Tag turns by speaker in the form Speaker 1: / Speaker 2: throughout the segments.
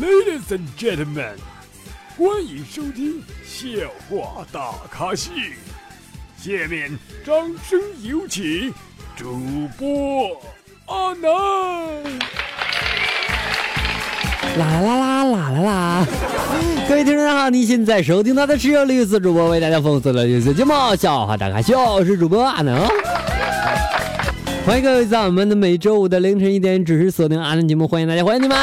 Speaker 1: Ladies and gentlemen，欢迎收听笑话大咖秀。下面掌声有请主播阿南。
Speaker 2: 啦啦啦啦啦啦！各位听众好，你现在收听到的是由绿色主播为大家奉送的绿色节目《笑话大咖秀》，我是主播阿南。欢迎各位在我们的每周五的凌晨一点准时锁定阿南节目，欢迎大家，欢迎你们！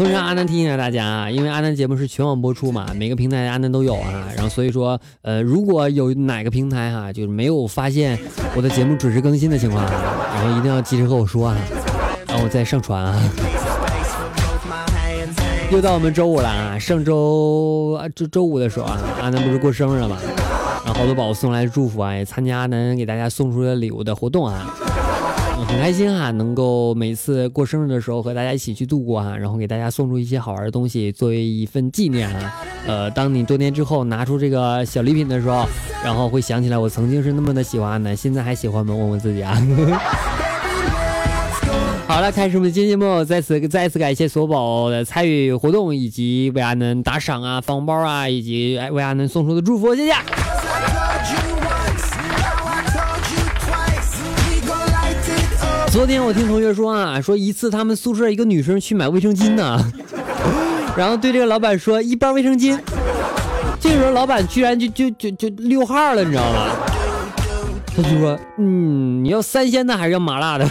Speaker 2: 同时，阿南提醒下大家啊，因为阿南节目是全网播出嘛，每个平台阿南都有啊。然后所以说，呃，如果有哪个平台哈，就是没有发现我的节目准时更新的情况啊，然后一定要及时和我说啊，然后我再上传啊。又到我们周五了啊！上周啊，周周五的时候啊，阿南不是过生日了嘛？然后好多宝宝送来祝福啊，也参加阿南给大家送出的礼物的活动啊，很开心哈，能够每次过生日的时候和大家一起去度过啊，然后给大家送出一些好玩的东西作为一份纪念啊。呃，当你多年之后拿出这个小礼品的时候，然后会想起来我曾经是那么的喜欢阿南，现在还喜欢吗？问问自己啊。好了，开始我们的今天节目。再次再次感谢索宝的参与活动，以及为阿南打赏啊、发红包啊，以及为阿南送出的祝福，谢谢。昨天我听同学说啊，说一次他们宿舍一个女生去买卫生巾呢，然后对这个老板说一包卫生巾，这个时候老板居然就就就就溜号了，你知道吗？他就说，嗯，你要三鲜的还是要麻辣的？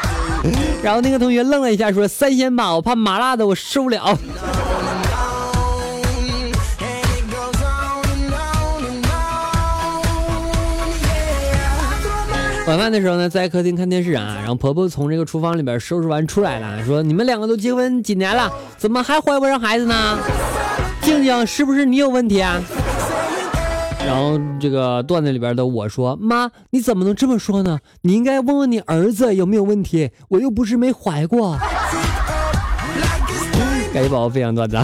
Speaker 2: 然后那个同学愣了一下，说：“三鲜吧，我怕麻辣的我受不了。”晚饭的时候呢，在客厅看电视啊，然后婆婆从这个厨房里边收拾完出来了，说：“你们两个都结婚几年了，怎么还怀不上孩子呢？静静，是不是你有问题啊？”然后这个段子里边的我说：“妈，你怎么能这么说呢？你应该问问你儿子有没有问题，我又不是没怀过。”感谢宝宝分享段子，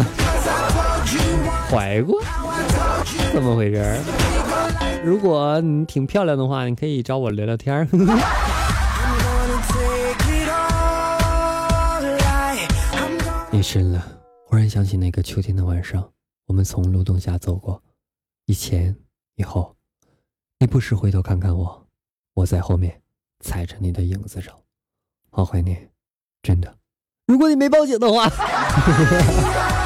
Speaker 2: 怀过？怎么回事？如果你挺漂亮的话，你可以找我聊聊天夜 深了，忽然想起那个秋天的晚上，我们从路灯下走过，以前。以后，你不时回头看看我，我在后面踩着你的影子走，好怀念，真的。如果你没报警的话。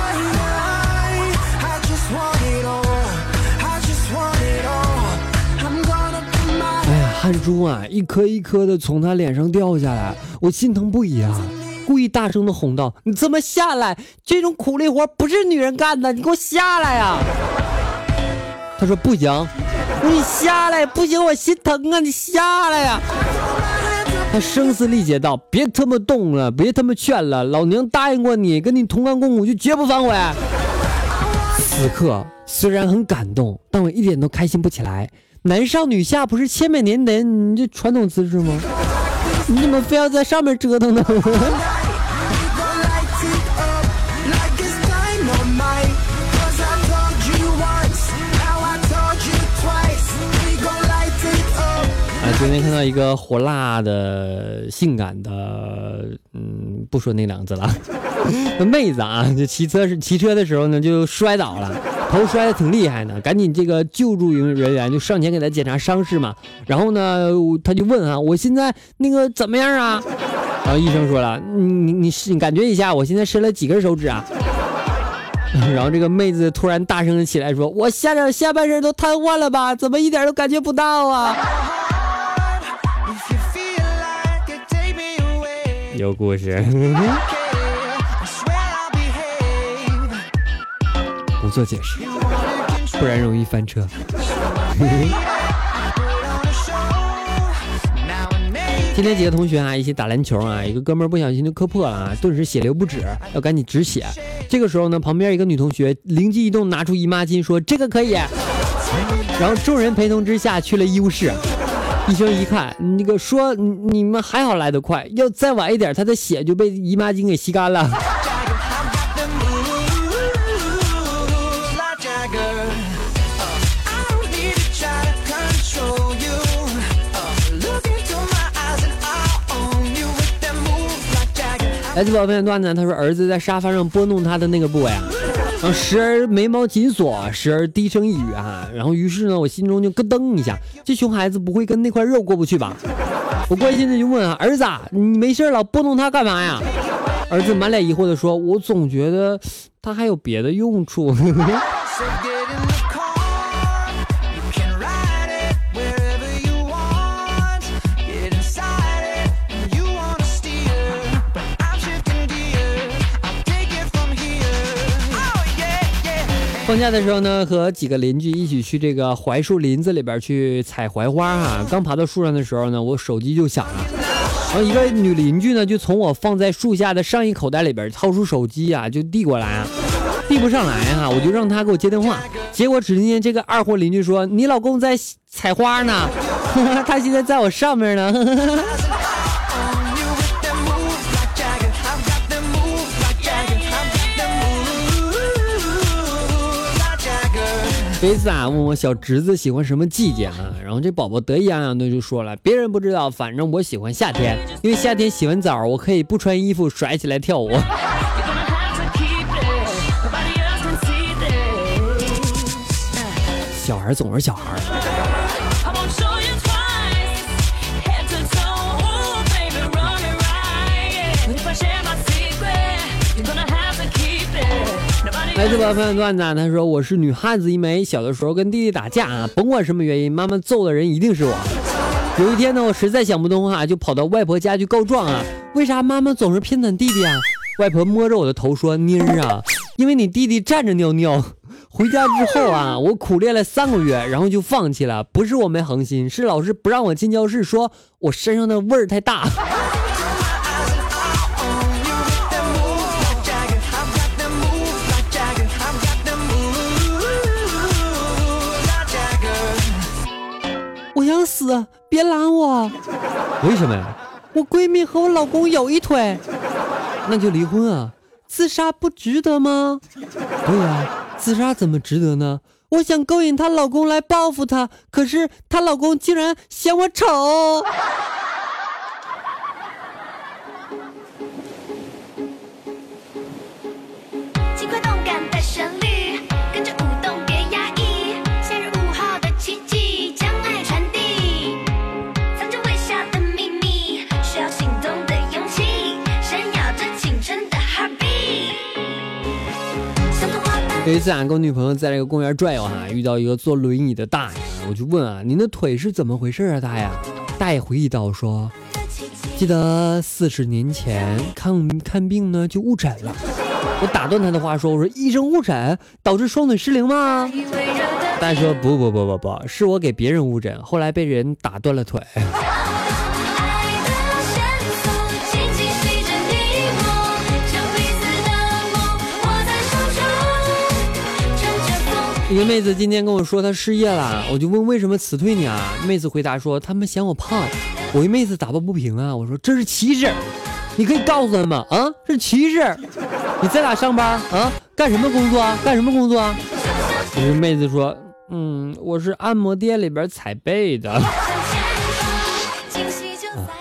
Speaker 2: 汗珠啊，一颗一颗的从他脸上掉下来，我心疼不已啊！故意大声的哄道：“你这么下来？这种苦力活不是女人干的，你给我下来呀！”他说不行，你下来不行，我心疼啊！你下来呀！他声嘶力竭道：“别他妈动了，别他妈劝了，老娘答应过你，跟你同甘共苦，就绝不反悔。”此刻虽然很感动，但我一点都开心不起来。男上女下不是千百年的你这传统姿势吗？你怎么非要在上面折腾呢？昨天看到一个火辣的、性感的，嗯，不说那两个字了，那妹子啊，就骑车是骑车的时候呢，就摔倒了，头摔的挺厉害的，赶紧这个救助人员就上前给他检查伤势嘛。然后呢，他就问啊，我现在那个怎么样啊？然后医生说了，你你你你感觉一下，我现在伸了几根手指啊？然后这个妹子突然大声的起来说，我下点下半身都瘫痪了吧？怎么一点都感觉不到啊？有故事，做解释，不然容易翻车。今天几个同学啊一起打篮球啊，一个哥们儿不小心就磕破了啊，顿时血流不止，要赶紧止血。这个时候呢，旁边一个女同学灵机一动，拿出姨妈巾说：“这个可以。”然后众人陪同之下去了医务室。医生一看，那个说你们还好来得快，要再晚一点，他的血就被姨妈巾给吸干了。来自宝贝的段子，他说儿子在沙发上拨弄他的那个部位啊，然后时而眉毛紧锁，时而低声一语啊，然后于是呢，我心中就咯噔一下，这熊孩子不会跟那块肉过不去吧？我关心的就问啊，儿子，你没事老拨弄他干嘛呀？儿子满脸疑惑的说，我总觉得他还有别的用处。放假的时候呢，和几个邻居一起去这个槐树林子里边去采槐花哈。刚爬到树上的时候呢，我手机就响了，然后一个女邻居呢就从我放在树下的上衣口袋里边掏出手机啊，就递过来，递不上来哈，我就让她给我接电话。结果只听见这个二货邻居说：“你老公在采花呢，他现在在我上面呢。” 一次啊，问我小侄子喜欢什么季节呢，然后这宝宝得意洋洋的就说了：“别人不知道，反正我喜欢夏天，因为夏天洗完澡，我可以不穿衣服甩起来跳舞。”小孩总是小孩。来自宝朋友段子，他说我是女汉子一枚，小的时候跟弟弟打架啊，甭管什么原因，妈妈揍的人一定是我。有一天呢，我实在想不通啊，就跑到外婆家去告状啊，为啥妈妈总是偏袒弟弟啊？外婆摸着我的头说：“妮儿啊，因为你弟弟站着尿尿。”回家之后啊，我苦练了三个月，然后就放弃了。不是我没恒心，是老师不让我进教室，说我身上的味儿太大。死！别拦我！为什么呀？我闺蜜和我老公有一腿，那就离婚啊！自杀不值得吗？对呀，自杀怎么值得呢？我想勾引她老公来报复她，可是她老公竟然嫌我丑。有一次啊，跟我女朋友在这个公园转悠哈，遇到一个坐轮椅的大爷，我就问啊，您的腿是怎么回事啊，大爷？大爷回忆道说，记得四十年前看看病呢就误诊了。我打断他的话说，我说医生误诊导致双腿失灵吗？大爷说不不不不不，是我给别人误诊，后来被人打断了腿。一个妹子今天跟我说她失业了，我就问为什么辞退你啊？妹子回答说他们嫌我胖。我一妹子打抱不平啊，我说这是歧视，你可以告诉他们啊，是歧视。你在哪上班啊？干什么工作啊？干什么工作？一个妹子说，嗯，我是按摩店里边踩背的。啊，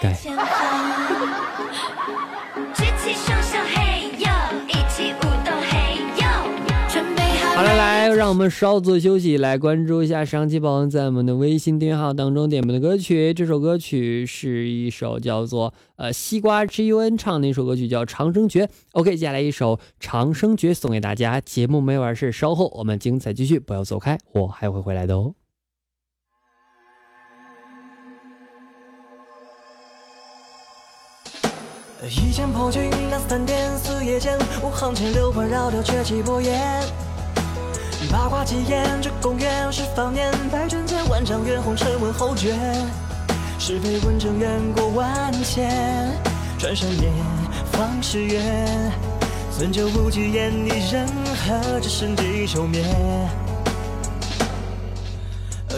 Speaker 2: 该。让我们稍作休息，来关注一下上期宝宝在我们的微信订阅号当中点播的歌曲。这首歌曲是一首叫做呃西瓜 G U N 唱的一首歌曲，叫《长生诀》。OK，接下来一首《长生诀》送给大家。节目没完事，稍后我们精彩继续，不要走开，我还会回来的哦。一剑破军，那三点四夜间，五行千六环绕掉绝气波焰。八卦几言，这公园是方年，百转千万丈，远红尘问后觉。是非问成缘过万千，转山夜，方是月。尊酒不惧言，你人何只身地愁眠。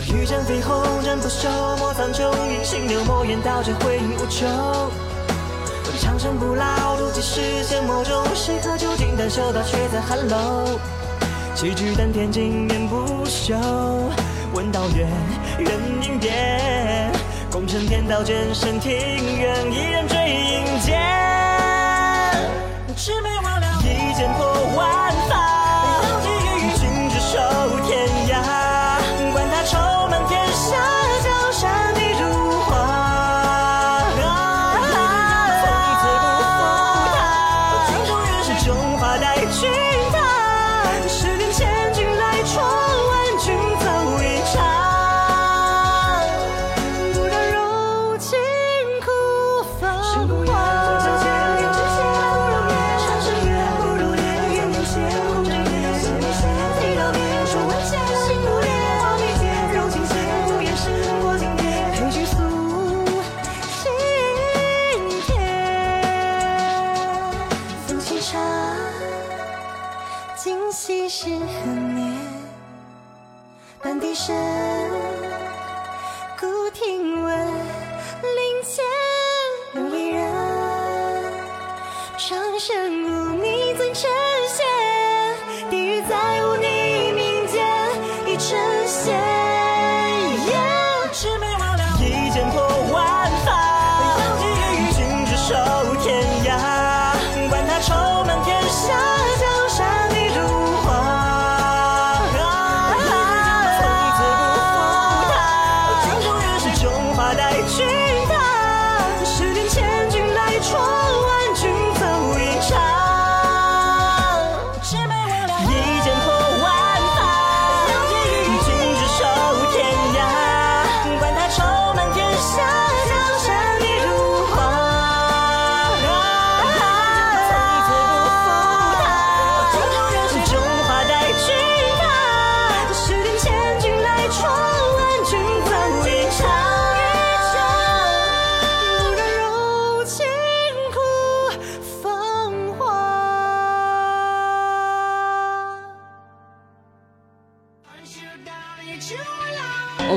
Speaker 2: 遇见飞鸿，人不休，莫苍穹，隐形流墨言道，这回应无穷。长生不老，如几世仙魔中，谁可究竟？但修道却在寒楼。气聚丹田，经年不朽。问道远，人影变。功成天道，剑身庭院，一人追影间。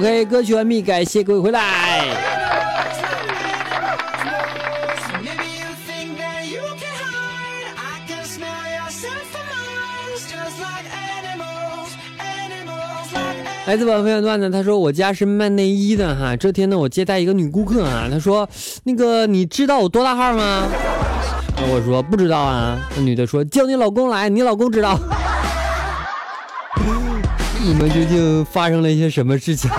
Speaker 2: OK，歌曲完毕，感谢各位回来。来自网友段子，他说我家是卖内衣的哈。这天呢，我接待一个女顾客啊，她说那个你知道我多大号吗？我说不知道啊。那女的说叫你老公来，你老公知道。你们究竟发生了一些什么事情？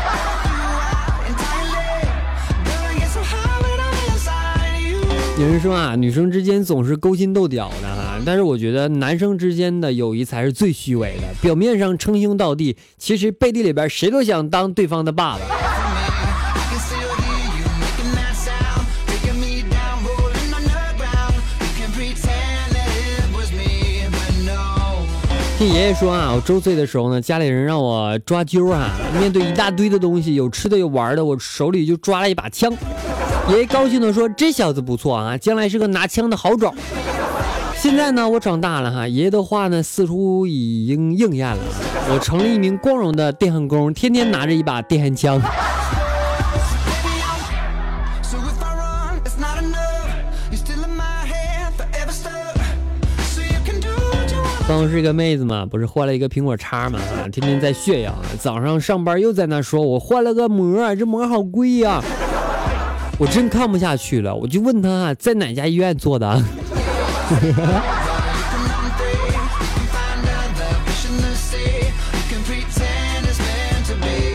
Speaker 2: 有人说啊，女生之间总是勾心斗角的哈，但是我觉得男生之间的友谊才是最虚伪的。表面上称兄道弟，其实背地里边谁都想当对方的爸爸。听爷爷说啊，我周岁的时候呢，家里人让我抓阄啊。面对一大堆的东西，有吃的有玩的，我手里就抓了一把枪。爷爷高兴地说：“这小子不错啊，将来是个拿枪的好种。”现在呢，我长大了哈，爷爷的话呢，似乎已经应验了。我成了一名光荣的电焊工，天天拿着一把电焊枪。办公室一个妹子嘛，不是换了一个苹果叉嘛，天天在炫耀。早上上班又在那说，我换了个膜，这膜好贵呀。我真看不下去了，我就问他在哪家医院做的。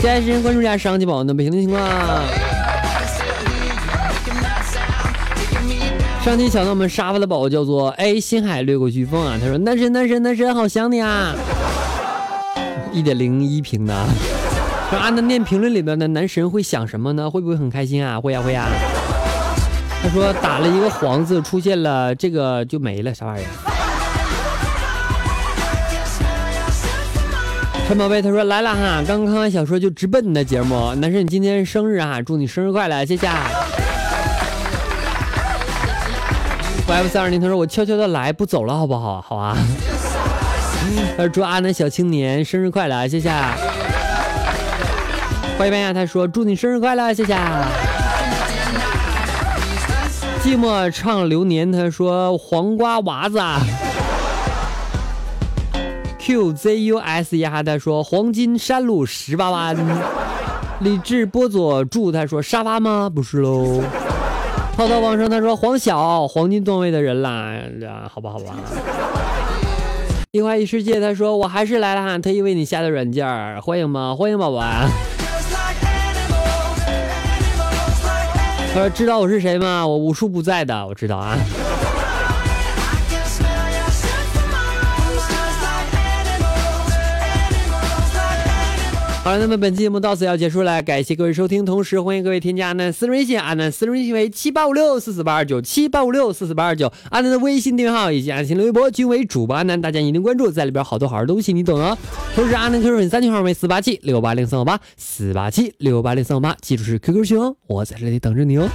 Speaker 2: 现在时间关注一下上期宝的北京的情况。上期抢到我们沙发的宝宝叫做哎，星海掠过飓风啊，他说男神男神男神好想你啊，一点零一平的。说阿南念评论里边的男神会想什么呢？会不会很开心啊？会呀会呀。他说打了一个黄字出现了这个就没了，啥玩意儿？陈宝贝他说来了哈，刚看完小说就直奔你的节目，男神你今天生日啊，祝你生日快乐，谢谢。F 三二零，他说我悄悄的来，不走了，好不好？好啊。他说祝阿南小青年生日快乐，谢谢。欢迎班呀，他说祝你生日快乐，谢谢。寂寞唱流年，他说黄瓜娃子。QZUS 呀，他说黄金山路十八弯。理智波佐祝他说沙发吗？不是喽。泡泡王生他说黄小黄金段位的人啦，好吧好吧。一花一世界他说我还是来了哈，特意为你下的软件欢迎吗？欢迎宝宝。说知道我是谁吗？我无处不在的，我知道啊。好了，那么本期节目到此要结束了，感谢各位收听，同时欢迎各位添加阿南私人微信，阿南私人微信为七八五六四四八二九七八五六四四八二九，阿南的微信订阅号以及阿南的微博均为主播阿南，大家一定关注，在里边好多好玩东西，你懂哦。同时阿南 QQ 粉三群号为四八七六八零三五八四八七六八零三五八，记住是 QQ 群哦，我在这里等着你哦。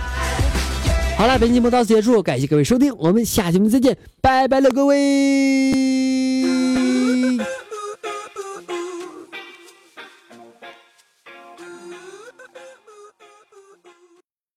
Speaker 2: 好了，本期节目到此结束，感谢各位收听，我们下期节目再见，拜拜了各位。